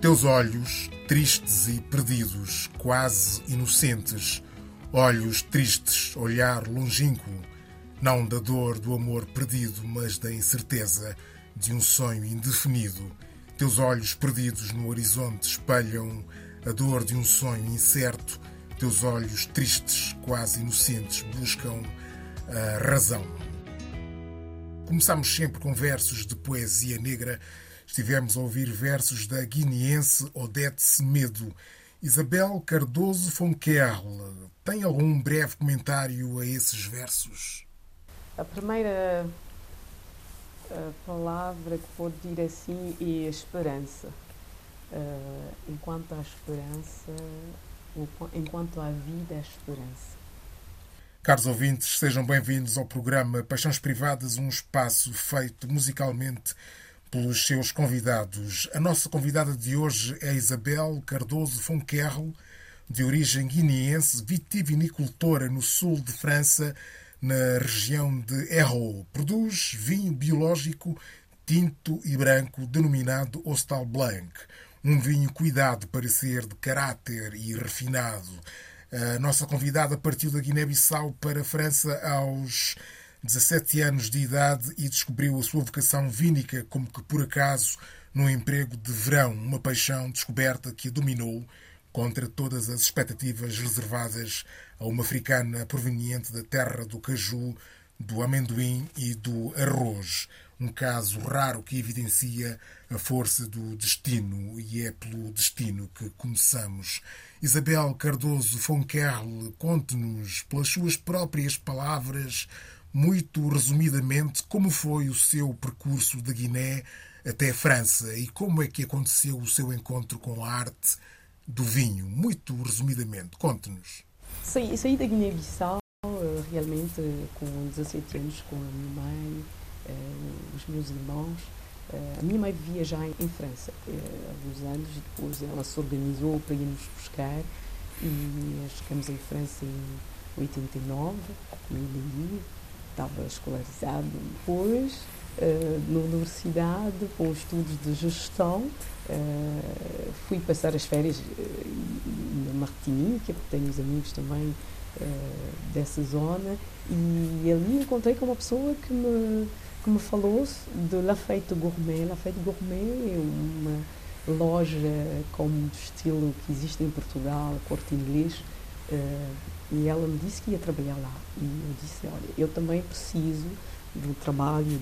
Teus olhos, tristes e perdidos, quase inocentes, olhos tristes, olhar longínquo, não da dor do amor perdido, mas da incerteza de um sonho indefinido. Teus olhos perdidos no horizonte espelham a dor de um sonho incerto. Teus olhos tristes, quase inocentes, buscam a razão. Começamos sempre com versos de poesia negra. Estivemos a ouvir versos da guineense Odete Semedo. Isabel Cardoso Fonquerle, tem algum breve comentário a esses versos? A primeira a palavra que pode dir assim é a esperança. Uh, enquanto há esperança, enquanto há vida, há esperança. Caros ouvintes, sejam bem-vindos ao programa Paixões Privadas, um espaço feito musicalmente pelos seus convidados. A nossa convidada de hoje é Isabel Cardoso Fonquerro, de origem guineense, vitivinicultora no sul de França, na região de Hérault. Produz vinho biológico tinto e branco denominado Hostal Blanc, um vinho cuidado para ser de caráter e refinado. A nossa convidada partiu da Guiné-Bissau para a França aos 17 anos de idade e descobriu a sua vocação vínica como que por acaso num emprego de verão, uma paixão descoberta que a dominou contra todas as expectativas reservadas a uma africana proveniente da terra do caju, do amendoim e do arroz. Um caso raro que evidencia a força do destino e é pelo destino que começamos. Isabel Cardoso Fonquerle, conte-nos, pelas suas próprias palavras, muito resumidamente, como foi o seu percurso da Guiné até a França e como é que aconteceu o seu encontro com a arte do vinho. Muito resumidamente, conte-nos. Saí, saí da Guiné-Bissau eh, realmente com 17 anos com a minha mãe, eh, os meus irmãos. Eh, a minha mãe vivia já em, França há alguns anos e depois ela se organizou para ir nos buscar e chegamos em França em 89, com ele estava escolarizado depois na universidade com estudos de gestão uh, fui passar as férias na Martinica porque tenho os amigos também uh, dessa zona e ali encontrei com uma pessoa que me que me falou de La Fête Gourmet. La Fête Gourmet é uma loja como do estilo que existe em Portugal, corte inglês, uh, e ela me disse que ia trabalhar lá. E eu disse, olha, eu também preciso do trabalho de,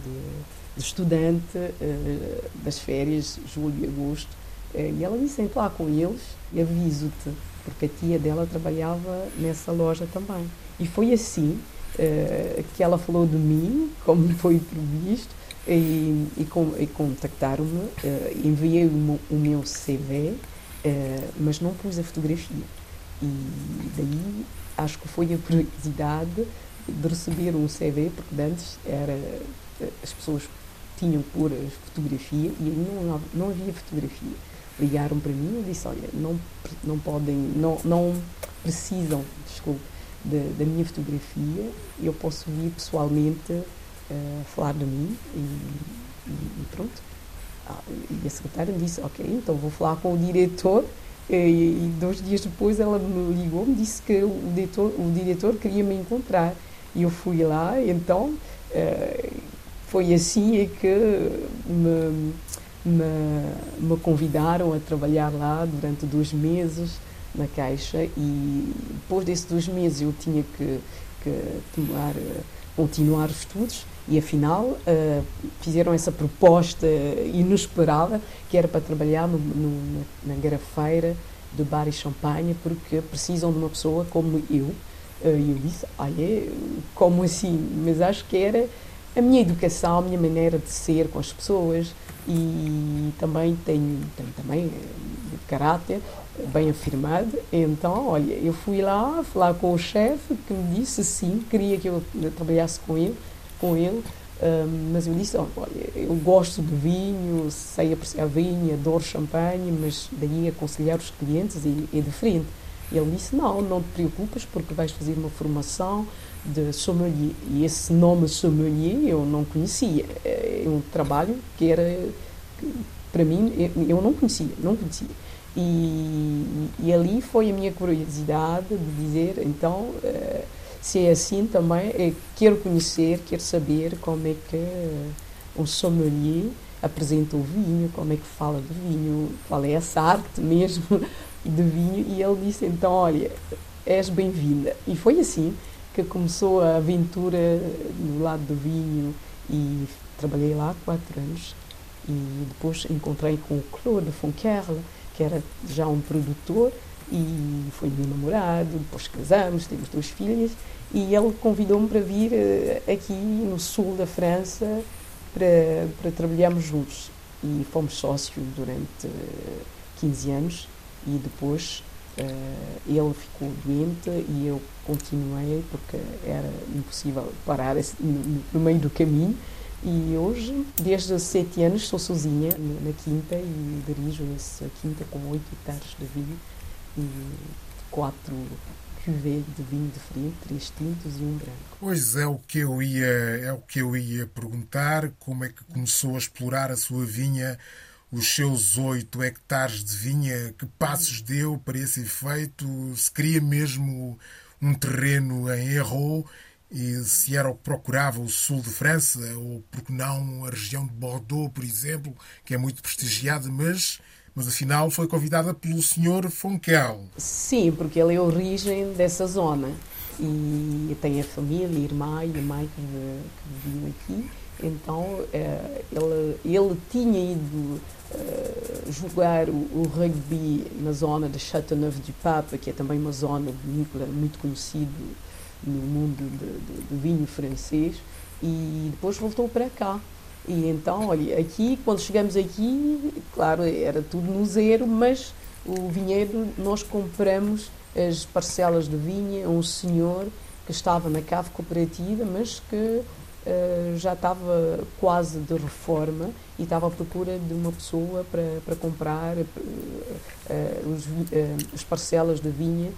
de estudante uh, das férias, julho e agosto. Uh, e ela disse, entra lá com eles e aviso-te, porque a tia dela trabalhava nessa loja também. E foi assim uh, que ela falou de mim, como foi previsto, e, e, com, e contactaram-me, enviei o, o, meu CV, mas não pus a fotografia. E daí acho que foi a curiosidade de receber um CV, porque antes era, as pessoas tinham a fotografia e não, não havia fotografia. Ligaram para mim e disse, olha, não, não podem, não, não precisam, desculpe, de, da minha fotografia, eu posso vir pessoalmente uh, falar de mim e, e, e pronto. Ah, e a secretária disse, ok, então vou falar com o diretor e, e dois dias depois ela me ligou, me disse que o diretor, o diretor queria me encontrar. E eu fui lá, então uh, foi assim é que me, me, me, convidaram a trabalhar lá durante dois meses na Caixa e depois desses dois meses eu tinha que, que tomar, continuar os estudos e afinal uh, fizeram essa proposta inesperada que era para trabalhar no, no, na, garrafeira de bar e champanhe porque precisam de uma pessoa como eu e eu disse, é? Como assim? Mas acho que era a minha educação, a minha maneira de ser com as pessoas e também tenho, tenho também eh, caráter bem afirmado. Então, olha, eu fui lá falar com o chefe que me disse sim, queria que eu trabalhasse com ele, com ele. Um, mas eu disse, olha, eu gosto de vinho, sei apreciar vinho, adoro champanhe, mas daí aconselhar os clientes é, é diferente. E ele disse: Não, não te preocupes, porque vais fazer uma formação de sommelier. E esse nome sommelier eu não conhecia. É um trabalho que era para mim, eu não conhecia, não conhecia. E, e, ali foi a minha curiosidade de dizer, então, uh, se é assim também, é, quero conhecer, quero saber como é que um sommelier apresenta o vinho, como é que fala de vinho, qual é essa arte mesmo de vinho. E ele disse, então, olha, és bem-vinda. E foi assim que começou a aventura no lado do vinho e trabalhei lá quatro anos. E depois encontrei com o Claude Fonquerle, que era já um produtor e foi meu namorado, depois casamos, temos duas filhas e ele convidou-me para vir eh, aqui no sul da França para, para trabalharmos juntos. E fomos sócios durante 15 eh, anos e depois uh, ele ficou doente e eu continuei porque era impossível parar no, no meio do caminho. E hoje, desde sete anos, estou sozinha na quinta e dirijo essa quinta com oito hectares de vinho e quatro cuvées de vinho diferente, três tintos e um branco. Pois é o que eu ia é o que eu ia perguntar, como é que começou a explorar a sua vinha, os seus oito hectares de vinha, que passos deu para esse efeito, se queria mesmo um terreno em Erro e se era o que procurava o sul de França, ou porque não a região de Bordeaux, por exemplo, que é muito prestigiada, mas, mas afinal foi convidada pelo Sr. Fonquel. Sim, porque ele é origem dessa zona e tem a família, a irmã e a mãe que, viviam aqui. Então eh, ele, ele tinha ido uh, jogar o, o, rugby na zona de Châteauneuf-du-Pape, que é também uma zona vinícola muito conhecida no mundo do vinho francês e depois voltou para cá. E então, olha, aqui, quando chegamos aqui, claro, era tudo no zero, mas o vinhedo, nós compramos as parcelas de vinha a um senhor que estava na cave cooperativa, mas que uh, já estava quase de reforma e estava à procura de uma pessoa para, para comprar uh, uh, os, as parcelas de vinha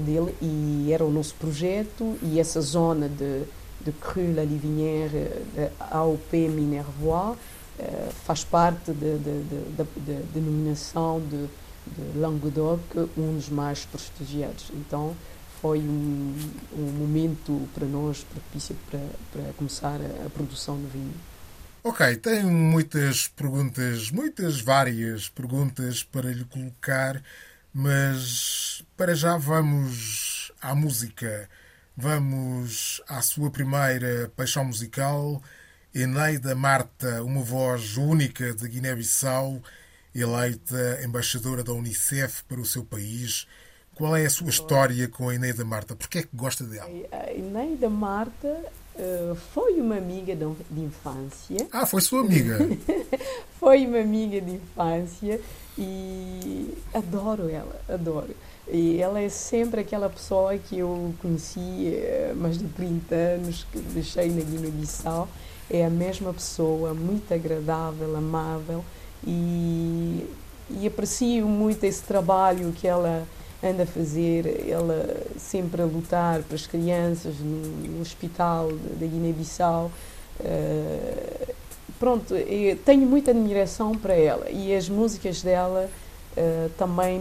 dele. E era o nosso projeto e essa zona de, de Cru, La Livinière, de AOP Minervois, eh, faz parte da denominação de, de Languedoc, um dos mais prestigiados. Então foi um, um momento para nós propício para, para começar a, a produção do vinho. Ok, tenho muitas perguntas, muitas várias perguntas para lhe colocar. Mas para já vamos à música. Vamos à sua primeira paixão musical, Eneida Marta, uma voz única de Guiné-Bissau, eleita embaixadora da Unicef para o seu país. Qual é a sua história com a Eneida Marta? Por que é que gosta dela? A Eneida Marta uh, foi uma amiga de, de infância. Ah, foi sua amiga? foi uma amiga de infância e adoro ela, adoro. E ela é sempre aquela pessoa que eu conheci há mais de 30 anos, que deixei na Guiné-Bissau. É a mesma pessoa, muito agradável, amável e, e aprecio muito esse trabalho que ela anda a fazer, ela sempre a lutar para as crianças no, no hospital da Guiné-Bissau. Uh, pronto, tenho muita admiração para ela e as músicas dela uh, também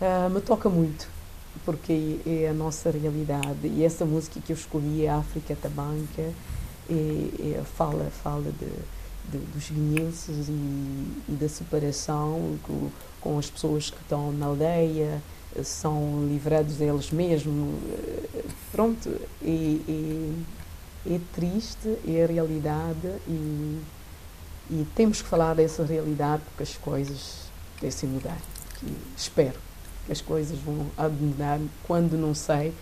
uh, me toca muito porque é a nossa realidade. E essa música que eu escolhi, a África Tabanca, é, é, fala fala de, de dos guineenses e, e, da separação com, com, as pessoas que estão na aldeia, são livrados deles mesmos, pronto, e, e é triste, é a realidade e, e temos que falar dessa realidade porque as coisas devem mudar. E espero as coisas vão mudar quando não sei,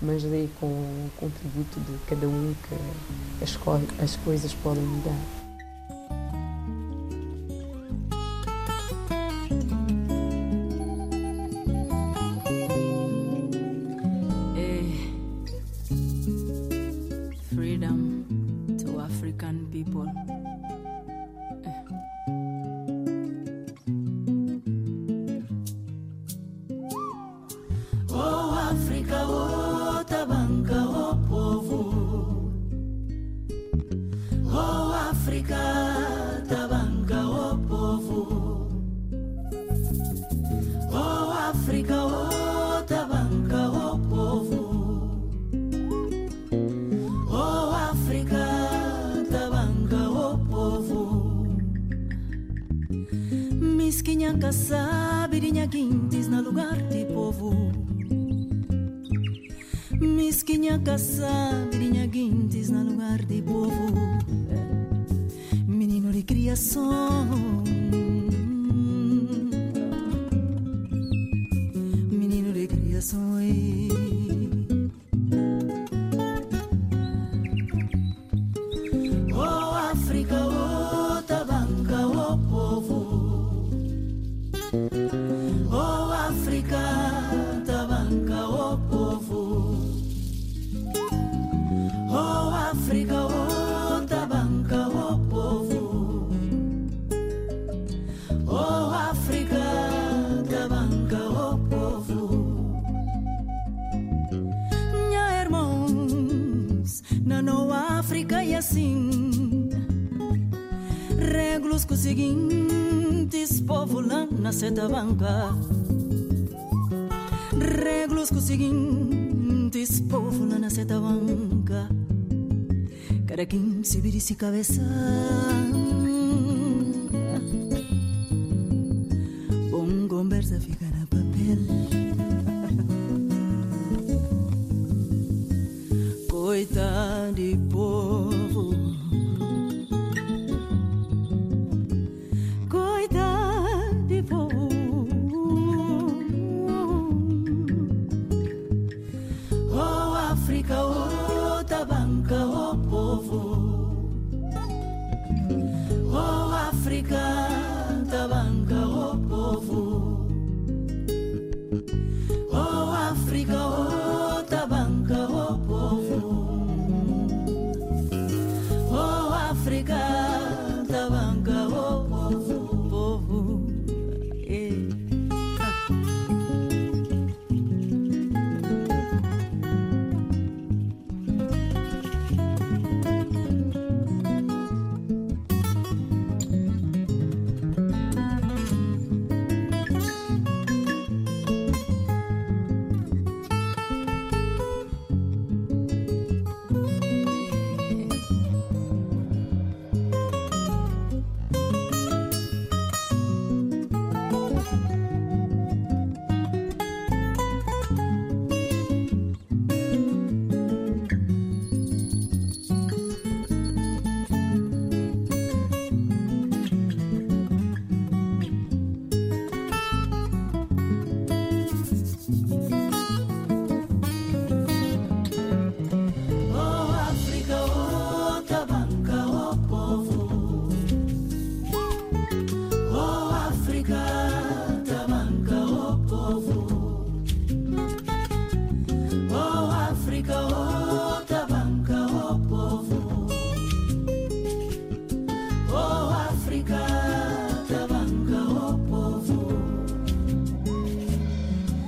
mas daí com o contributo de cada um que as, co as coisas podem mudar. Esquinha caçá, birinha guindes na lugar de povo. Misquinha caçá, birinha guindes na lugar de povo. Menino de criação. sentir y cabeza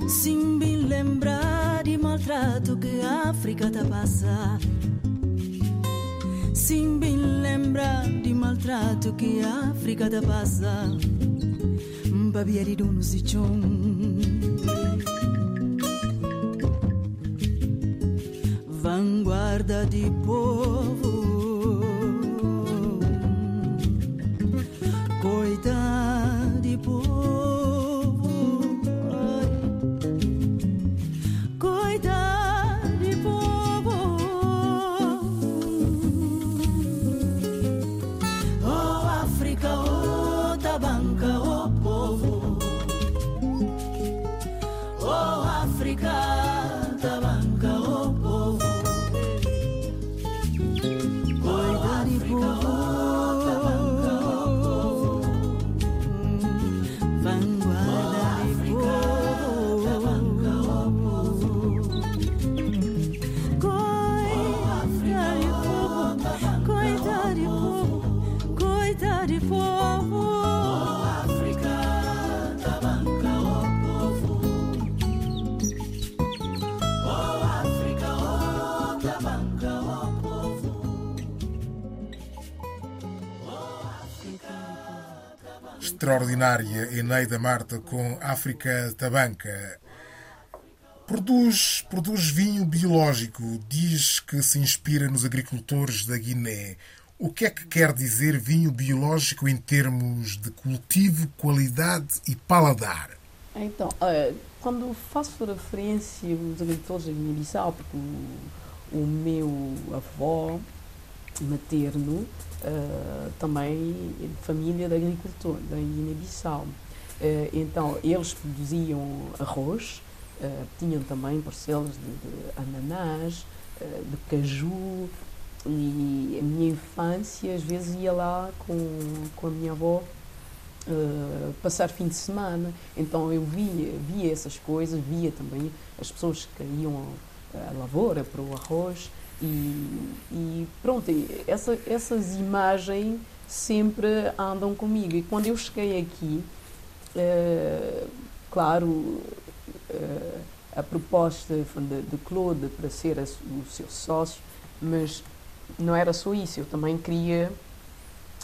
sin ben lembrar de maltrato que a África tá passar. Sin ben lembrar de maltrato que a África tá passar. Babieri dono si chon. Vanguarda di povo extraordinária Eneida Marta com África Tabanca. Produz, produz vinho biológico, diz que se inspira nos agricultores da Guiné. O que é que quer dizer vinho biológico em termos de cultivo, qualidade e paladar? Então, eh, quando faço referência aos agricultores da Guiné-Bissau, porque o, o meu avô materno uh, também de família de agricultor da Guiné-Bissau. Uh, então, eles produziam arroz, tinham também parcelas de, de ananás, de caju, e a minha infância, às vezes ia lá com, com a minha avó uh, passar fim de semana. Então eu via, via essas coisas, via também as pessoas que iam à lavoura para o arroz. E, e pronto, essa, essas imagens sempre andam comigo. E quando eu cheguei aqui, uh, claro, uh, a proposta de, de Claude para ser a, o seu sócio, mas não era só isso, eu também queria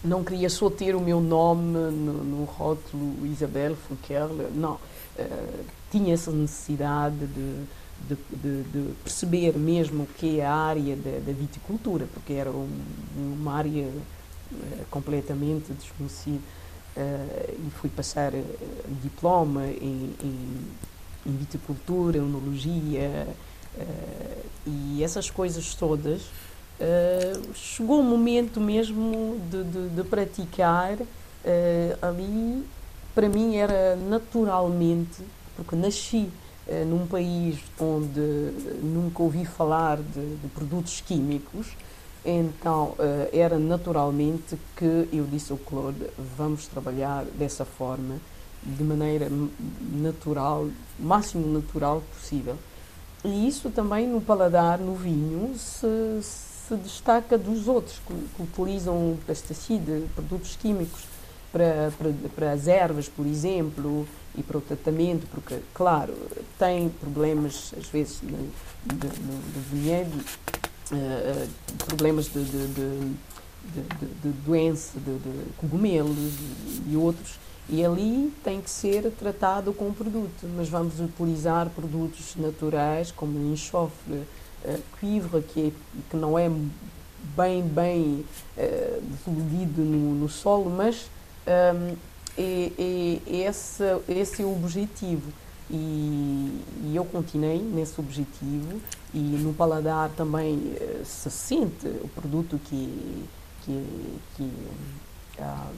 não queria só ter o meu nome no, no rótulo Isabel Funkerle, não. Uh, tinha essa necessidade de, de, de, de, perceber mesmo o que é a área da, viticultura, porque era um, uma área uh, completamente desconhecida. Uh, e fui passar diploma em, em, em viticultura, enologia e essas coisas todas Uh, chegou o momento mesmo de, de, de praticar uh, ali para mim era naturalmente porque nasci uh, num país onde nunca ouvi falar de, de produtos químicos então era naturalmente que eu disse ao Claude vamos trabalhar dessa forma de maneira natural máximo natural possível. E isso também no paladar no vinho se, se se destaca dos outros que, que utilizam pesticidas, produtos químicos para, para, para, as ervas, por exemplo, e para o tratamento, porque, claro, tem problemas, às vezes, no, vinhedo, uh, problemas de, de, de, de doença, de, de cogumelos e outros, e ali tem que ser tratado com produto, mas vamos utilizar produtos naturais como enxofre, uh, cuivre, que, é, que não é bem, bem uh, no, no solo, mas um, é, é, é esse, esse é o objetivo. E, e, eu continuei nesse objetivo e no paladar também uh, se sente o produto que, que, que uh,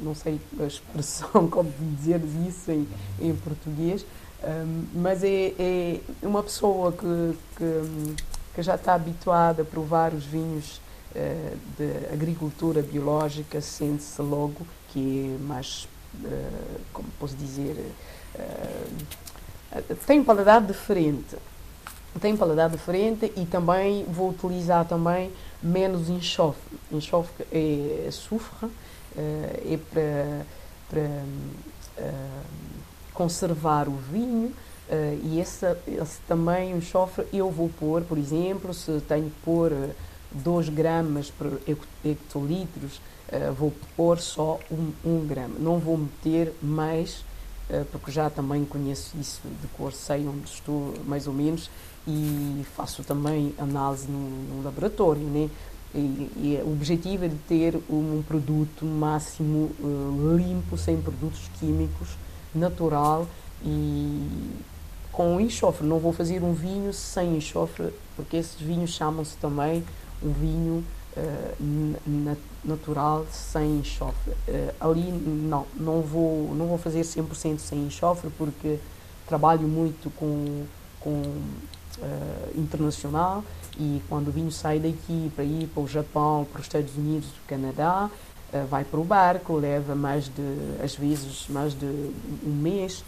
não sei a expressão como dizer isso em, em português, um, mas é, é, uma pessoa que, que, que, já está habituada a provar os vinhos uh, de agricultura biológica, sente-se logo que é mais, uh, como posso dizer, uh, tem um paladar diferente. Tem um paladar diferente e também vou utilizar também menos enxofre. Enxofre é açúcar, é para, conservar o vinho. E esse, esse também, chofre, eu vou pôr, por exemplo, se tenho que pôr 2 uh, gramas por hectolitros, uh, vou pôr só 1 um, um grama. Não vou meter mais, porque já também conheço isso de cor, sei onde estou mais ou menos, e faço também análise no, no laboratório, né? E, e, o objetivo é de ter um produto máximo limpo, sem produtos químicos, natural e com enxofre. Não vou fazer um vinho sem enxofre, porque esses vinhos chamam-se também um vinho uh, natural sem enxofre. Uh, ali não, não vou, não vou fazer 100% sem enxofre, porque trabalho muito com, com uh, internacional e quando o vinho sai daqui para ir para o Japão, para os Estados Unidos, Canadá, eh, vai para o barco, leva mais de, às vezes, mais de um mês.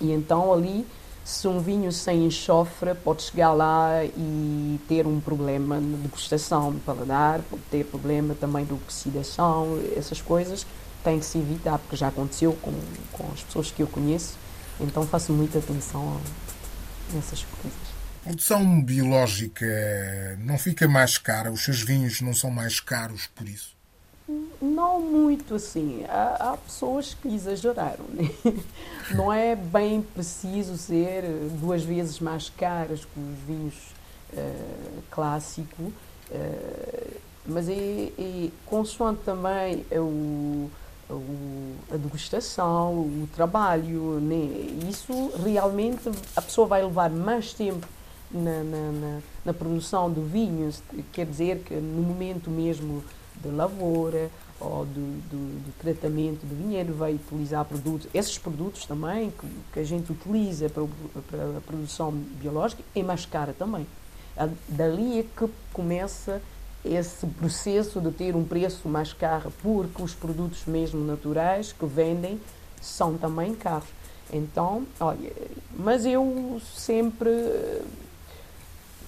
E então ali, se um vinho sem enxofre, pode chegar lá e ter um problema de degustação, de paladar, pode ter problema também de oxidação, essas coisas tem que se evitar, porque já aconteceu com, com as pessoas que eu conheço. Então faço muita atenção nessas coisas. A produção biológica não fica mais cara? Os seus vinhos não são mais caros por isso? Não muito assim. Há, há pessoas que exageraram. Né? Não é bem preciso ser duas vezes mais caras que os vinhos uh, clássicos. Uh, mas é, é consoante também o, o, a degustação, o trabalho. Né? Isso realmente a pessoa vai levar mais tempo na, na, na, na produção do vinho, quer dizer que no momento mesmo de lavoura ou do, do, do, tratamento do vinhedo vai utilizar produtos, esses produtos também que, que a gente utiliza para, para, a produção biológica é mais cara também. Dali é que começa esse processo de ter um preço mais caro, porque os produtos mesmo naturais que vendem são também caros. Então, olha, mas eu sempre.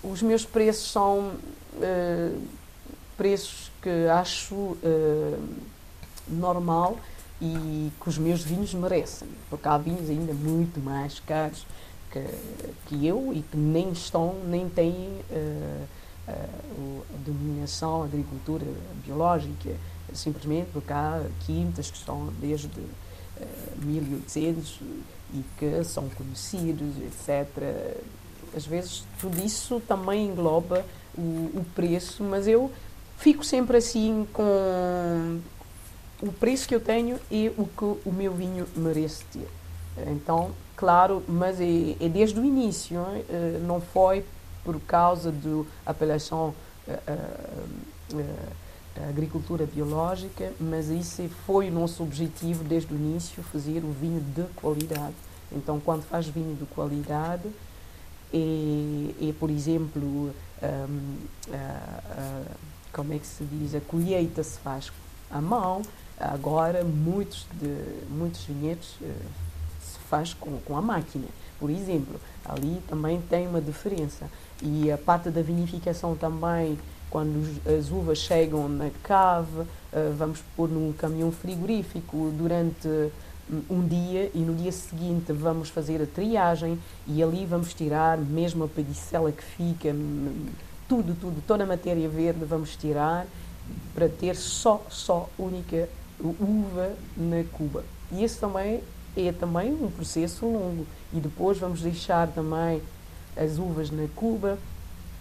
Os meus preços são uh, preços que acho uh, normal e que os meus vinhos merecem, porque há vinhos ainda muito mais caros que, que eu e que nem estão, nem têm. Uh, a denominação agricultura biológica, simplesmente porque há quintas que estão desde 1800 e que são conhecidos, etc. Às vezes tudo isso também engloba o, o preço, mas eu fico sempre assim com o preço que eu tenho e o que o meu vinho merece ter. Então, claro, mas é, é desde o início, não foi por causa da apelação à agricultura biológica, mas isso foi o nosso objetivo desde o início, fazer o vinho de qualidade. Então, quando faz vinho de qualidade, é, é por exemplo, um, a, a, como é que se diz, a colheita se faz à mão, agora muitos, de, muitos vinhedos uh, se faz com, com a máquina. Por exemplo, ali também tem uma diferença. E a parte da vinificação também, quando as uvas chegam na cave, eh, vamos pôr num caminhão frigorífico durante hum, um dia e no dia seguinte vamos fazer a triagem e ali vamos tirar mesmo a pedicela que fica, hum, tudo, tudo, toda a matéria verde vamos tirar para ter só, só única uva na cuba. E esse também é também um processo longo. E depois vamos deixar também as uvas na cuba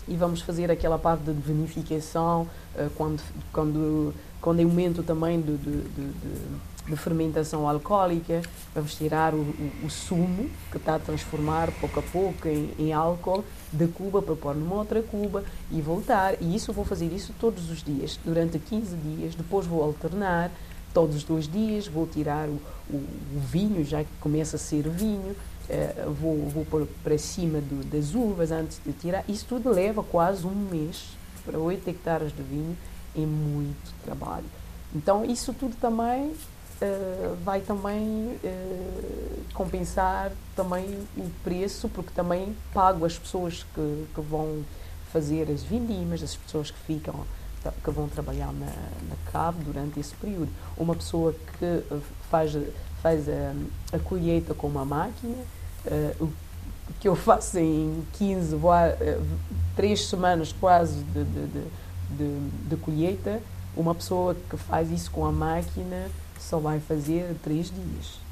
e vamos fazer aquela parte de vinificação uh, quando, quando, quando é o momento também de, de, de, de fermentação alcoólica, vamos tirar o, o, o, sumo que está a transformar pouco a pouco em, em álcool da cuba para pôr numa outra cuba e voltar. E isso vou fazer isso todos os dias, durante 15 dias, depois vou alternar todos os dois dias, vou tirar o, o, vinho, já que começa a ser vinho, uh, vou, vou para cima do, das uvas antes de tirar. Isso tudo leva quase um mês para 8 hectares de vinho, é muito trabalho. Então, isso tudo também uh, vai também uh, compensar também o preço, porque também pago as pessoas que, que vão fazer as vindimas, as pessoas que ficam que vão trabalhar na, na cave durante esse período. Uma pessoa que faz faz a, a colheita com uma máquina, uh, o que eu faço em 15, uh, 3 semanas quase de, de, de, de, colheita, uma pessoa que faz isso com a máquina só vai fazer 3 dias.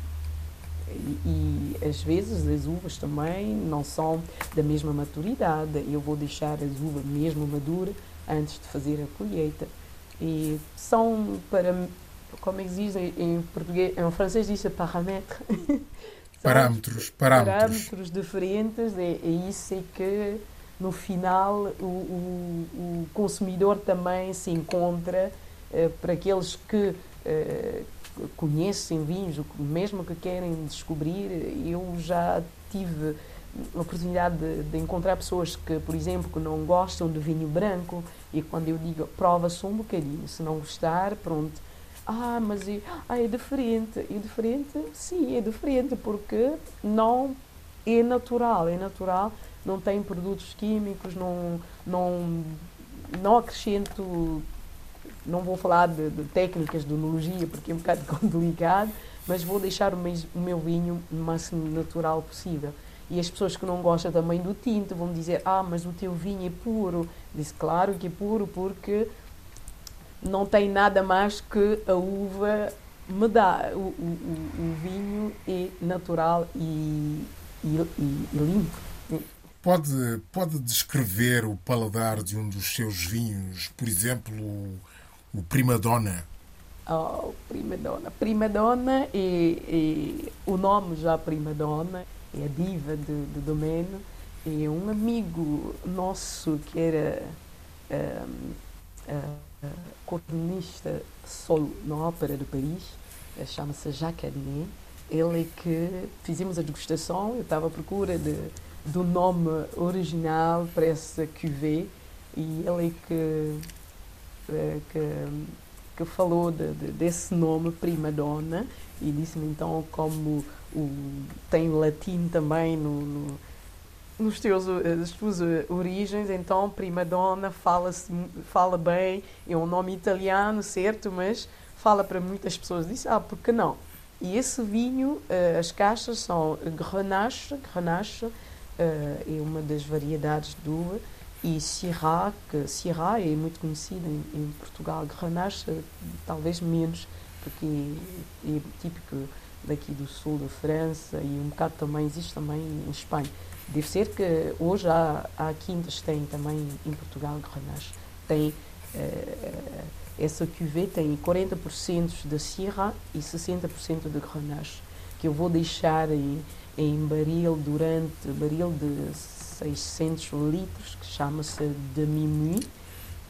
E, e às vezes as uvas também não são da mesma maturidade. Eu vou deixar as uvas mesmo maduras antes de fazer a colheita. E são para como é que diz em português, em francês diz parâmetros. parâmetros, parâmetros. Parâmetros diferentes, é, é isso é que no final o, o, o consumidor também se encontra eh, para aqueles que eh, conhecem vinhos, mesmo que querem descobrir, eu já tive a oportunidade de, de, encontrar pessoas que, por exemplo, que não gostam de vinho branco e quando eu digo prova só um bocadinho, se não gostar, pronto, ah, mas é, ah, é diferente. É diferente? Sim, é diferente porque não é natural. É natural, não tem produtos químicos, não, não, não acrescento. Não vou falar de, de técnicas de enologia porque é um bocado complicado, mas vou deixar o meu, o meu vinho o máximo natural possível. E as pessoas que não gostam também do tinto vão dizer: Ah, mas o teu vinho é puro. Disse: Claro que é puro, porque não tem nada mais que a uva me dá. O, o, o vinho é natural e, e, e, limpo. Pode, pode descrever o paladar de um dos seus vinhos, por exemplo, o, Prima Donna? Oh, Prima Donna. Prima Donna e, e o nome já Prima Donna é a diva do, do domínio. E um amigo nosso que era um, uh, cornista solo na Ópera de Paris, eh, chama-se Jacques Adnet. Ele é que fizemos a degustação, eu estava à procura de, do nome original para essa cuvée e ele é que, eh, que, que falou de, de, desse nome, Prima Donna, e disse-me então como o, tem o latim também no, no nos teus, as tuas origens, então prima donna fala, fala bem, é um nome italiano, certo, mas fala para muitas pessoas. Diz, ah, por que não? E esse vinho, as caixas são Grenache, Grenache é uma das variedades do e Syrah, que Syrah é muito conhecida em, em, Portugal, Grenache talvez menos, porque é, é típico daqui do sul da França e um bocado também existe também em Espanha. Deve ser que hoje há, há quintas, tem também em Portugal, Grenache, tem uh, essa cuvée tem 40% de Syrah e 60% de Grenache, que eu vou deixar em, em baril durante, baril de 600 litros, que chama-se de Minuit,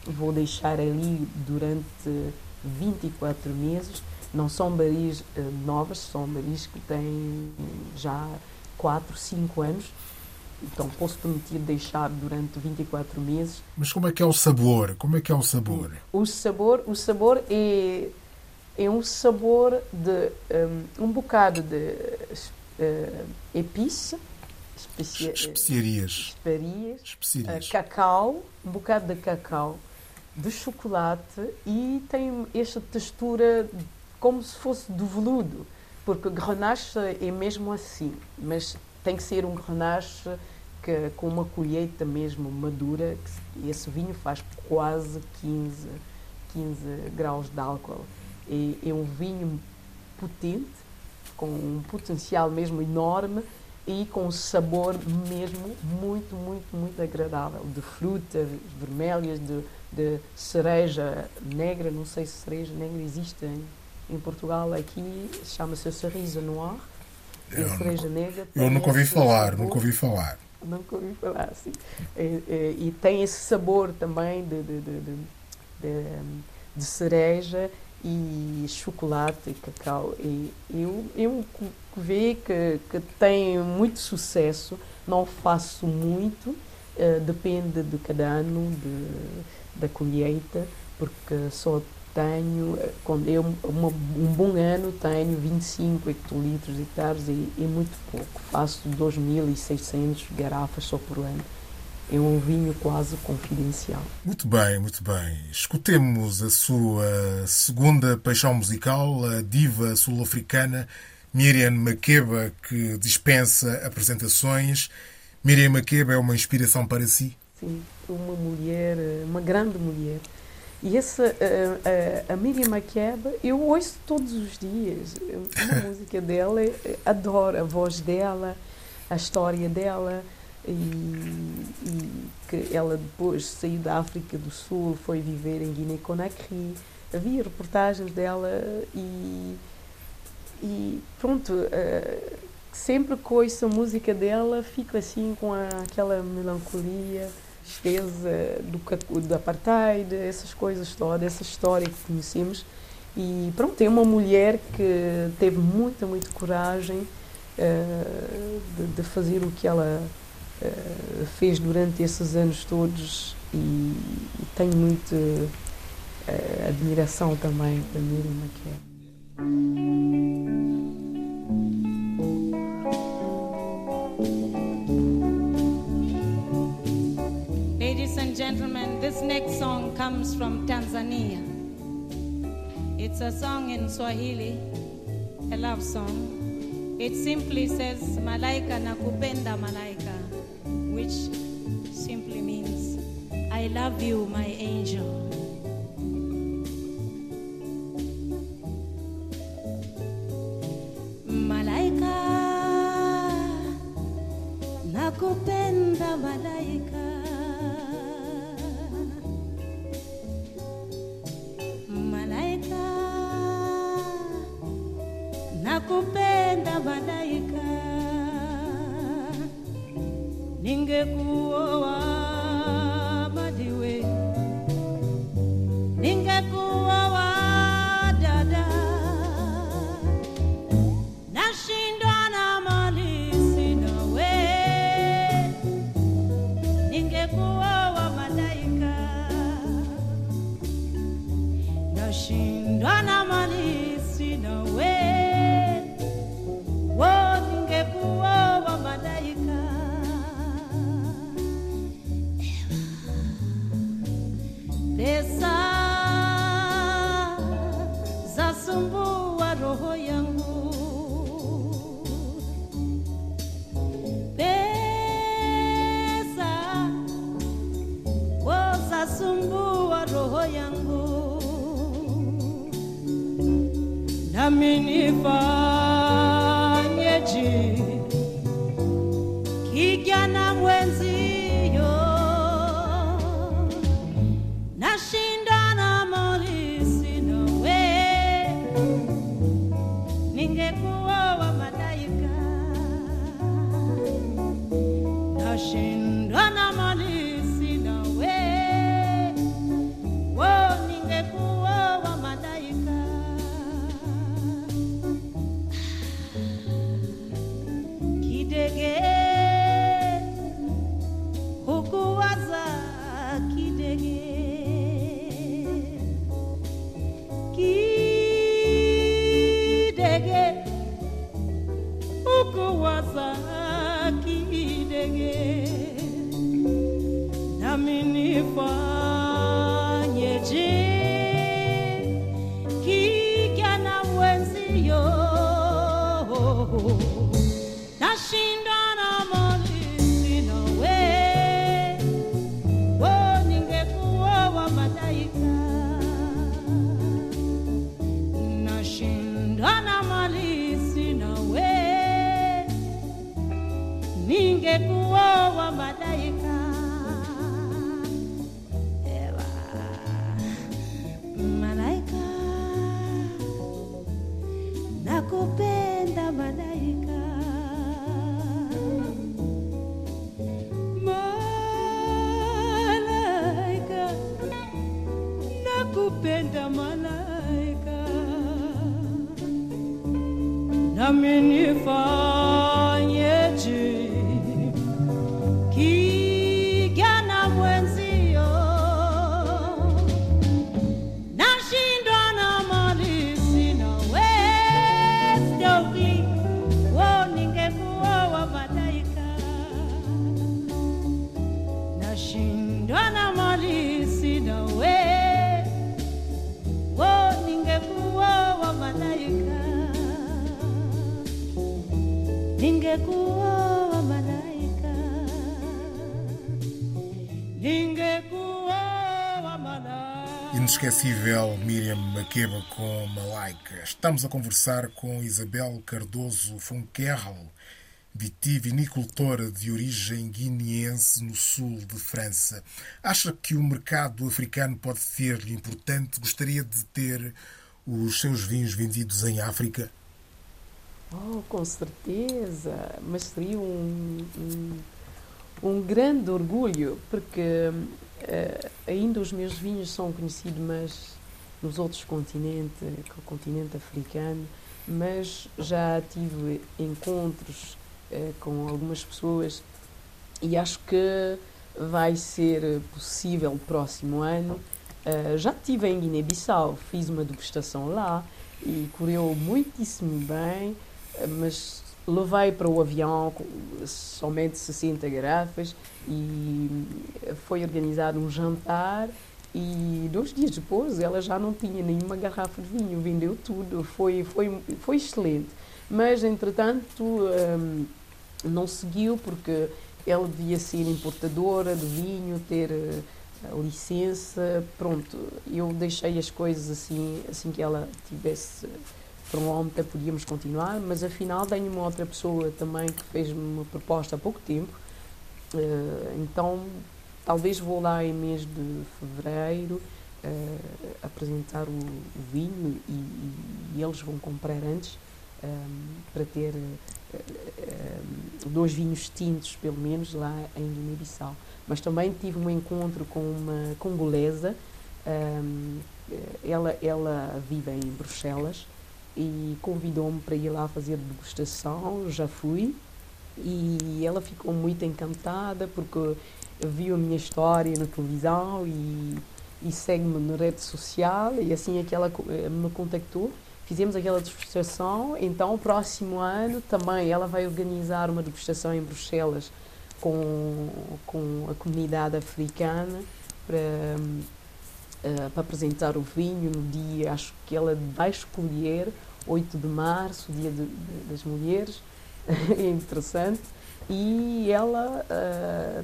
vou deixar ali durante 24 meses. Não são baris uh, novos, são baris que têm já 4, 5 anos então posso permitir deixar durante 24 meses. Mas como é que é o sabor? Como é que é o sabor? O sabor, o sabor é, é um sabor de um, um bocado de uh, epice, especia, especiarias, especiarias, especiarias. Cacau, um bocado de cacau, de chocolate e tem esta textura como se fosse do veludo, porque grenache é mesmo assim, mas tem que ser um grenache que, com uma colheita mesmo madura, que esse vinho faz quase 15, 15 graus de álcool. É, é um vinho potente, com um potencial mesmo enorme e com um sabor mesmo muito, muito, muito agradável, de frutas vermelhas, de, de cereja negra, não sei se cereja negra existe em, em Portugal, aqui. Chama-se cereja noir, eu cereja negra. Eu nunca ouvi falar, sabor, nunca ouvi falar. Nunca ouvi falar assim. E, e, e tem esse sabor também de, de, de, de, de cereja e chocolate e cacau. E eu, eu vejo que, que tem muito sucesso, não faço muito, uh, depende de cada ano de, da colheita, porque só tenho, quando eu, uma, um bom ano, tenho 25 hectolitros hectares e é muito pouco. Faço 2.600 garrafas só por ano. É um vinho quase confidencial. Muito bem, muito bem. Escutemos a sua segunda paixão musical, a diva sul-africana Miriam Makeba, que dispensa apresentações. Miriam Makeba é uma inspiração para si? Sim, uma mulher, uma grande mulher e essa, a, a, a Miriam Makeba, eu ouço todos os dias. A música dela, adoro a voz dela, a história dela. E, e, que ela depois saiu da África do Sul, foi viver em Guiné-Conakry. Havia reportagens dela e, e pronto, uh, sempre que ouço a música dela, fico assim com a, aquela melancolia tristeza do, do apartheid, essas coisas todas, essa história que conhecemos. E pronto, é uma mulher que teve muita, muita coragem uh, de, de, fazer o que ela uh, fez durante esses anos todos e, e tenho muita uh, admiração também para Miriam Makeba. gentlemen, this next song comes from Tanzania. It's a song in Swahili, a love song. It simply says, Malaika nakupenda malaika, which simply means, I love you, my angel. Malaika, nakupenda malaika malaika nakupenda malaika ningekuoa madiwe ningekuoa dada. Nashindwa na mali sina we ningekuoa malaika. Nashindwa na mali sina we Estamos a conversar com Isabel Cardoso Fonquerral, vitivinicultora de origem guineense no sul de França. Acha que o mercado africano pode ser importante? Gostaria de ter os seus vinhos vendidos em África? Oh, com certeza, mas seria um, um, um grande orgulho, porque eh, ainda os meus vinhos são conhecidos mas nos outros continentes, o continente africano, mas já tive encontros eh, com algumas pessoas e acho que vai ser possível próximo ano. Eh, já estive em Guiné-Bissau, fiz uma degustação lá e correu muitíssimo bem, eh, mas levei para o avião somente 60 garrafas e foi organizado um jantar e dois dias depois ela já não tinha nenhuma garrafa de vinho, vendeu tudo, foi, foi, foi excelente. Mas, entretanto, hum, não seguiu porque ela devia ser importadora de vinho, ter a licença, pronto. Eu deixei as coisas assim, assim que ela tivesse pronta, podíamos continuar, mas afinal tenho uma outra pessoa também que fez-me uma proposta há pouco tempo, eh, então talvez vou lá em mês de fevereiro eh, apresentar o, vinho e, e- e eles vão comprar antes um, para ter um, dois vinhos tintos, pelo menos, lá em Guiné-Bissau. Mas também tive um encontro com uma congolesa, um, ela, ela vive em Bruxelas e convidou-me para ir lá fazer degustação, já fui, e ela ficou muito encantada porque viu a minha história na televisão e, e segue-me na rede social e assim é que ela eh, me contactou. Fizemos aquela degustação, então o próximo ano também ela vai organizar uma degustação em Bruxelas com, com a comunidade africana para, uh, para apresentar o vinho no dia, acho que ela vai escolher 8 de março, dia de, de, das mulheres, é interessante. E ela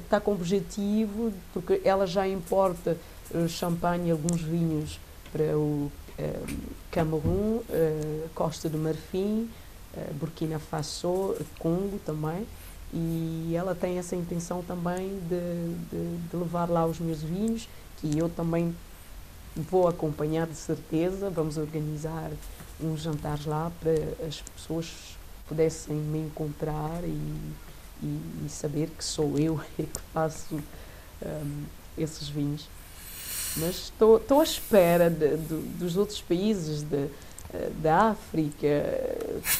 está uh, com objetivo, porque ela já importa uh, champanhe alguns vinhos para o uh, Camerun, Costa do Marfim, Burkina Faso, Congo também. E ela tem essa intenção também de, de, de levar lá os meus vinhos, que eu também vou acompanhar de certeza. Vamos organizar uns jantares lá para as pessoas pudessem me encontrar e, e, e saber que sou eu que faço um, esses vinhos. Mas estou à espera de, de, dos outros países de, eh, da África.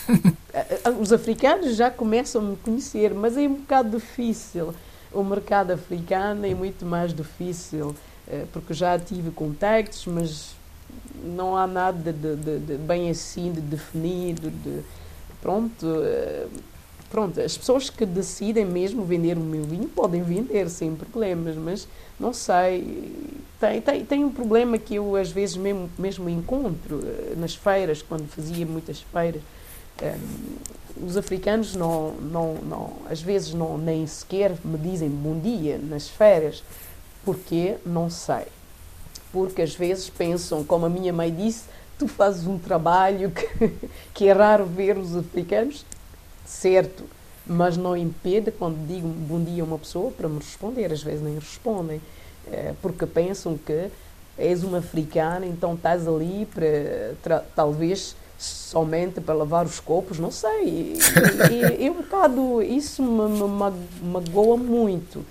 Os africanos já começam a me conhecer, mas é um bocado difícil. O mercado africano é muito mais difícil, eh, porque já tive contactos, mas não há nada de, de, de bem assim, de definido, de, pronto, eh, pronto, as pessoas que decidem mesmo vender o meu vinho podem vender sem problemas, mas não sei, tem, tem, tem um problema que eu às vezes mesmo, mesmo encontro eh, nas feiras, quando fazia muitas feiras, um, eh, os africanos não, não, não, às vezes não, nem sequer me dizem bom dia nas feiras, porque não sei. Porque às vezes pensam, como a minha mãe disse, tu fazes um trabalho que, que é raro ver os africanos, certo, mas não impede quando digo bom dia a uma pessoa para me responder, às vezes nem respondem, é, porque pensam que és uma africana, então estás ali para talvez somente para lavar os copos, não sei. E, e, e um bocado isso me, me, magoa muito.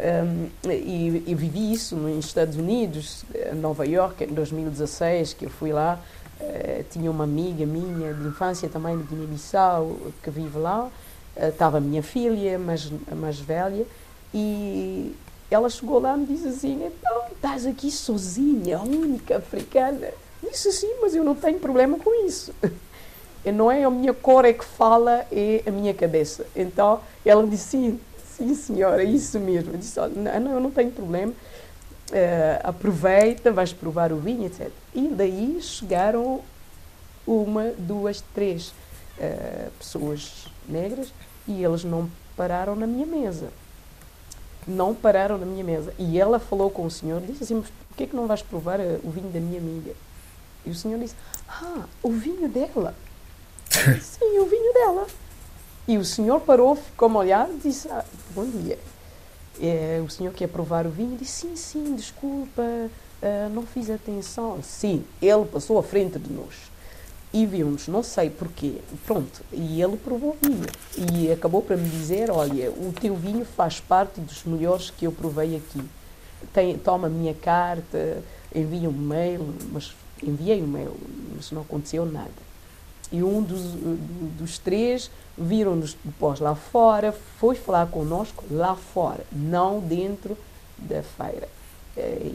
Um, e, e, vivi isso nos Estados Unidos, Nova York, em 2016, que eu fui lá. Uh, tinha uma amiga minha de infância também de Guiné-Bissau que vive lá. Estava uh, a minha filha, mais, mais velha, e ela chegou lá e me disse assim: Então, estás aqui sozinha, a única africana. Disse sim, mas eu não tenho problema com isso. Não é a minha cor é que fala, é a minha cabeça. Então, ela disse sim Sim, senhora, é isso mesmo. Eu disse, não, eu não tenho problema. Uh, aproveita, vais provar o vinho, etc. E daí chegaram uma, duas, três uh, pessoas negras e eles não pararam na minha mesa. Não pararam na minha mesa. E ela falou com o senhor e disse assim, mas por que, é que não vais provar uh, o vinho da minha amiga? E o senhor disse, ah, o vinho dela. Sim, o vinho dela. E o senhor parou, ficou-me olhar e disse: ah, Bom dia. É, o senhor quer provar o vinho? Disse: Sim, sim, desculpa, uh, não fiz atenção. Sim, ele passou à frente de nós e viu-nos, não sei porquê. Pronto, e ele provou o vinho e acabou para me dizer: Olha, o teu vinho faz parte dos melhores que eu provei aqui. Tem, toma a minha carta, envia um mail, mas enviei um mail, mas não aconteceu nada. E um dos, dos três viram-nos depois lá fora, foi falar conosco lá fora, não dentro da feira. Eh,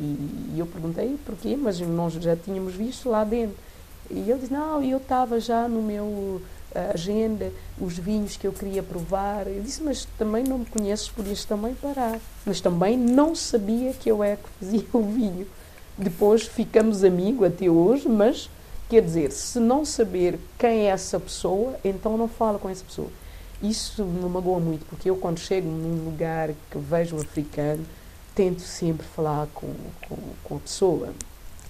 e eu perguntei porquê, mas nós já tínhamos visto lá dentro. E ele disse: Não, eu estava já no meu eh, agenda os vinhos que eu queria provar. Eu disse: Mas também não me conheces, podias também parar. Mas também não sabia que eu é que fazia o vinho. Depois ficamos amigos até hoje, mas Quer dizer, se não saber quem é essa pessoa, então não fala com essa pessoa. Isso me magoa muito, porque eu, quando chego num lugar que vejo um africano, tento sempre falar com, com, com a pessoa,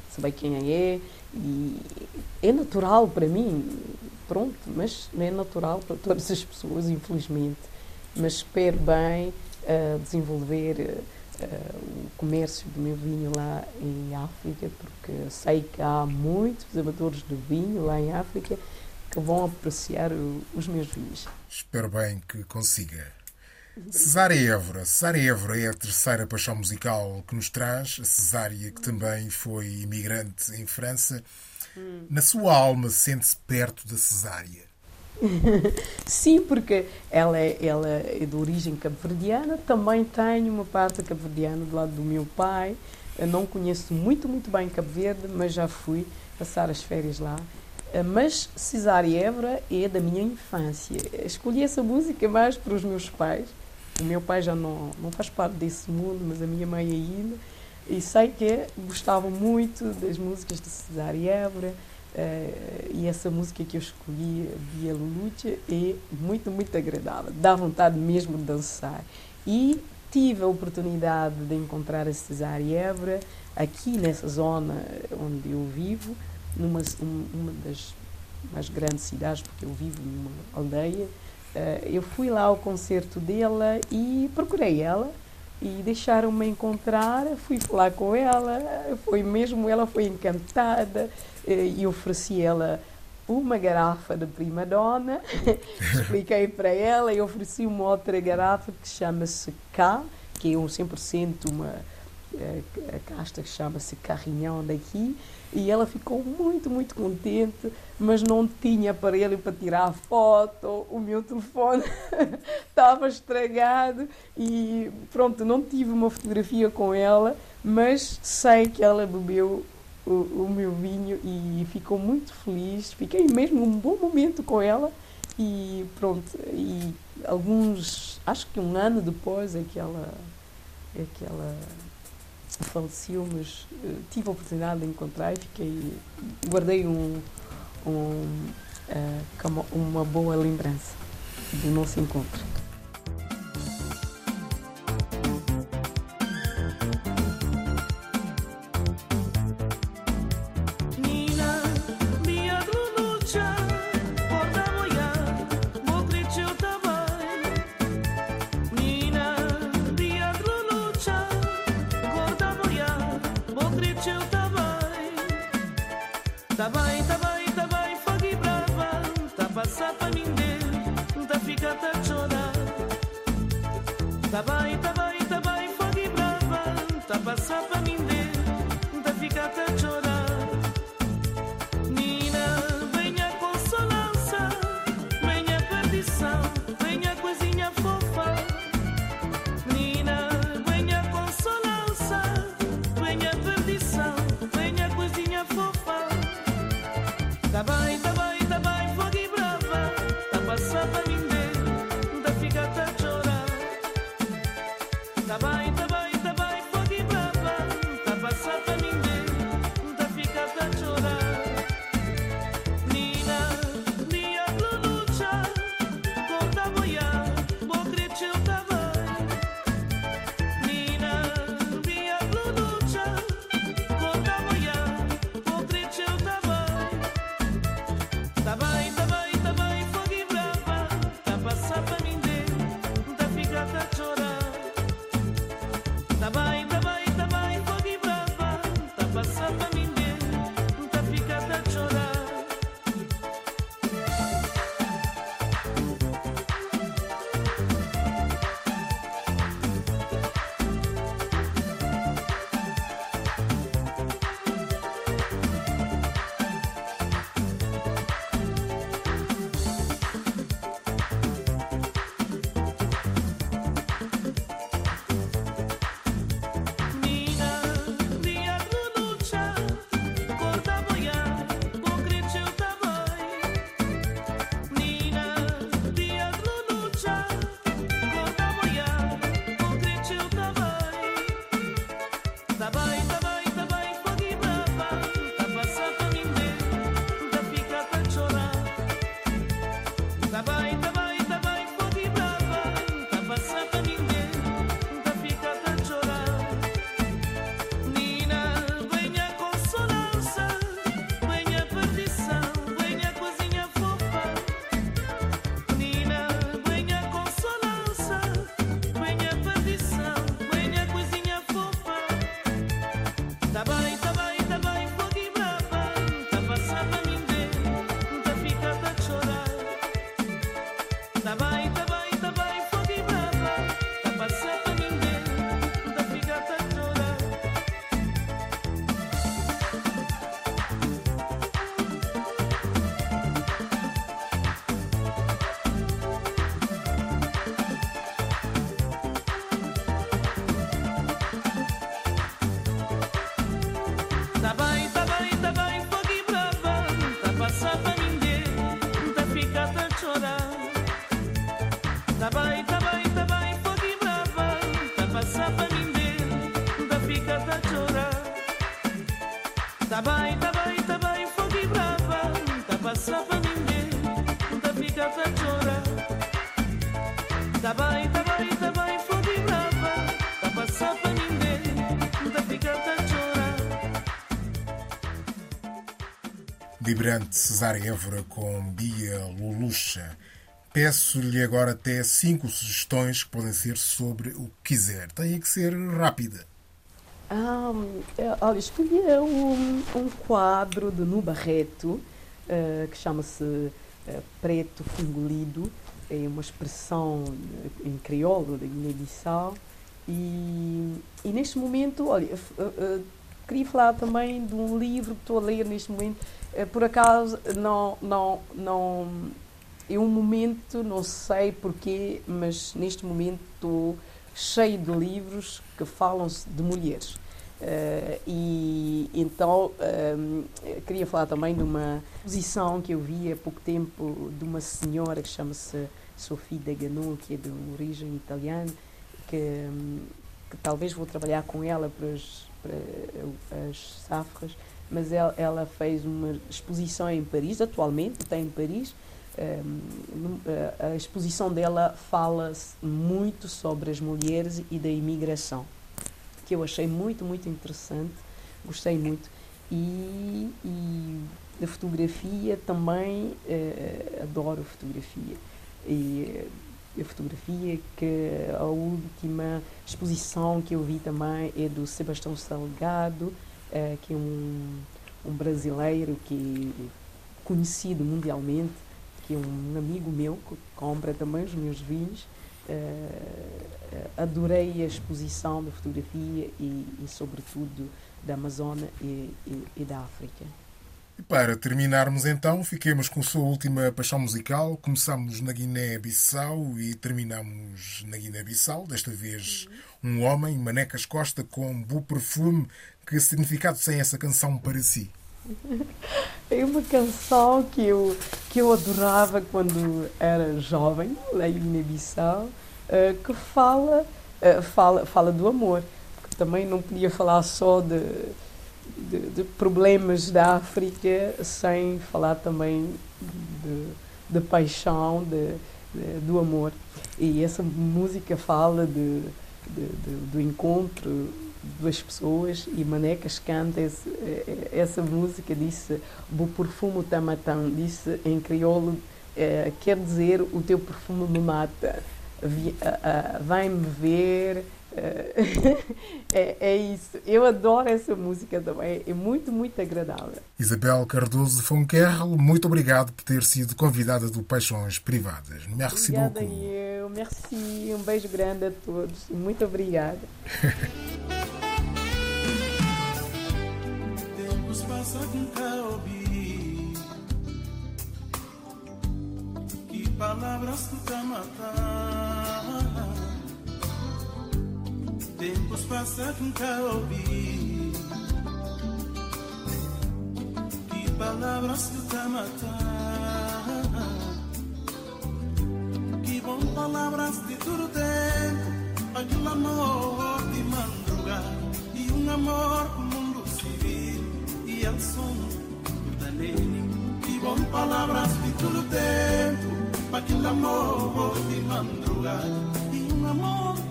saber quem é, e é natural para mim, pronto, mas não é natural para todas as pessoas, infelizmente. Mas espero bem uh, desenvolver. Uh, uh, o comércio do meu vinho lá em África, porque sei que há muitos amadores de vinho lá em África que vão apreciar o, os meus vinhos. Espero bem que consiga. Cesária Évora. Cesária Évora é a terceira paixão musical que nos traz. A Cesária, que também foi imigrante em França. Hum. Na sua alma, sente-se perto da Cesária? Sim, porque ela é, ela é de origem cabo-verdiana, também tenho uma parte cabo-verdiana do lado do meu pai. Eu não conheço muito, muito bem Cabo Verde, mas já fui passar as férias lá. Eh, mas Cesária Évora é da minha infância. Escolhi essa música mais para os meus pais. O meu pai já não, não faz parte desse mundo, mas a minha mãe ainda. E sei que gostavam muito das músicas de Cesária Évora. Uh, e essa música que eu escolhi, Via Lulucha, é muito, muito agradável. Dá vontade mesmo de dançar. E tive a oportunidade de encontrar a Cesária Évora aqui nessa zona onde eu vivo, numa uma das mais grandes cidades, porque eu vivo numa aldeia. Uh, eu fui lá ao concerto dela e procurei ela e deixaram-me encontrar, fui falar com ela, foi mesmo, ela foi encantada eh, e ofereci ela uma garrafa de prima donna, expliquei para ela e ofereci uma outra garrafa que chama-se K, que é um 100% uma eh, a casta que chama-se Carrinhão daqui, e ela ficou muito, muito contente, mas não tinha aparelho para tirar foto, o meu telefone estava estragado e pronto, não tive uma fotografia com ela, mas sei que ela bebeu o, o meu vinho e ficou muito feliz, fiquei mesmo um bom momento com ela e pronto, e alguns, acho que um ano depois é que ela, é que ela faleceu, mas uh, tive a oportunidade de encontrar e fiquei, guardei um, um, uh, uma boa lembrança do nosso encontro. Eu tá bem, tá bem, tá bem, tá bem, fogo e brava, tá passar para mim não tá ficar tá chorar, tá bem, tá bem, tá bem, fogo e brava, tá passar para mim Tá bem, tá bem, tá bem, fogo e brava. Tá passar pra ninguém, tá ficar a chorar. Vibrante Cesária Évora com Bia Lulucha. Peço-lhe agora até cinco sugestões que podem ser sobre o que quiser. Tem que ser rápida. Ah, é, olha, escolhi um, um quadro de Nu Barreto eh, que chama-se eh, Preto Fungolido. É uma expressão em crioulo da Guiné-Bissau. E, e neste momento, olha, queria falar também de um livro que estou a ler neste momento. Eh, por acaso, não, não, não, é um momento, não sei porquê, mas neste momento estou cheio de livros que falam de mulheres. Eh, e então eu queria falar também de uma exposição que eu vi há pouco tempo de uma senhora que chama-se Sophie Deganon, que é de origem italiana, que, hum, que talvez vou trabalhar com ela para as, para as safras, mas ela, ela fez uma exposição em Paris, atualmente está em Paris. Um, num- a- a exposição dela fala muito sobre as mulheres e da imigração, que eu achei muito, muito interessante, gostei muito. E, e da fotografia também, eh, adoro fotografia. E eh, a fotografia que a última exposição que eu vi também é do Sebastião Salgado, eh, que é um, um brasileiro que conhecido mundialmente, que é um amigo meu que compra também os meus vinhos. Eh, adorei a exposição da fotografia e, e sobretudo, da Amazônia e, e- e da África. E para terminarmos então, fiquemos com sua última paixão musical. Começamos na Guiné-Bissau e terminamos na Guiné-Bissau. Desta vez, um homem, Manecas Costa, com Bu Perfume. Que significado tem essa canção para si? É uma canção que eu, que eu adorava quando era jovem, lá em eh, que fala, eh, fala, fala do amor. Porque também não podia falar só de, de, de problemas da África sem falar também de, de paixão, de, de- do amor. E essa música fala de- do encontro das pessoas e Manecas canta esse- eh, essa música, disse o perfume tamatão, disse em crioulo, eh, quer dizer o teu perfume me mata, ah, vai-me ver, é, é isso. Eu adoro essa música também, é muito, muito agradável. Isabel Cardoso Fonquerro, muito obrigado por ter sido convidada do Paixões Privadas. Merci Obrigada beaucoup. eu, merci, um beijo grande a todos, muito obrigada. Que palavras tá matar Tempos passa com Kaobi Que palavras tu tá matar. Que bom palavras de todo tempo Aquele amor de madrugada E um amor com o mundo civil E el som da nele Que bom palavras de todo tempo Aquele amor de madrugada E um amor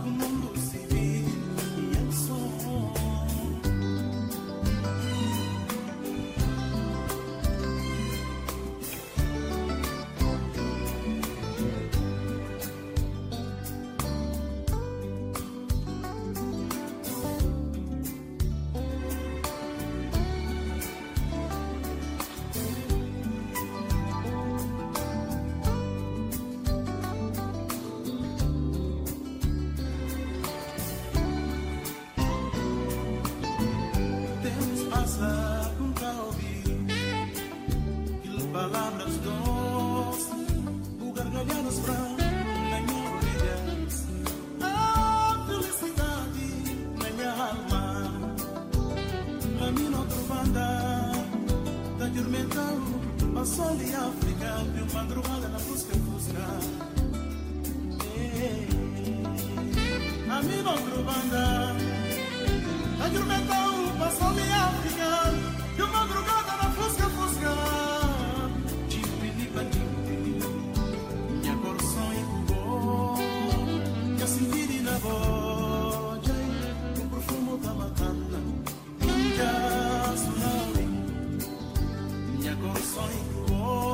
Coração incubou Minha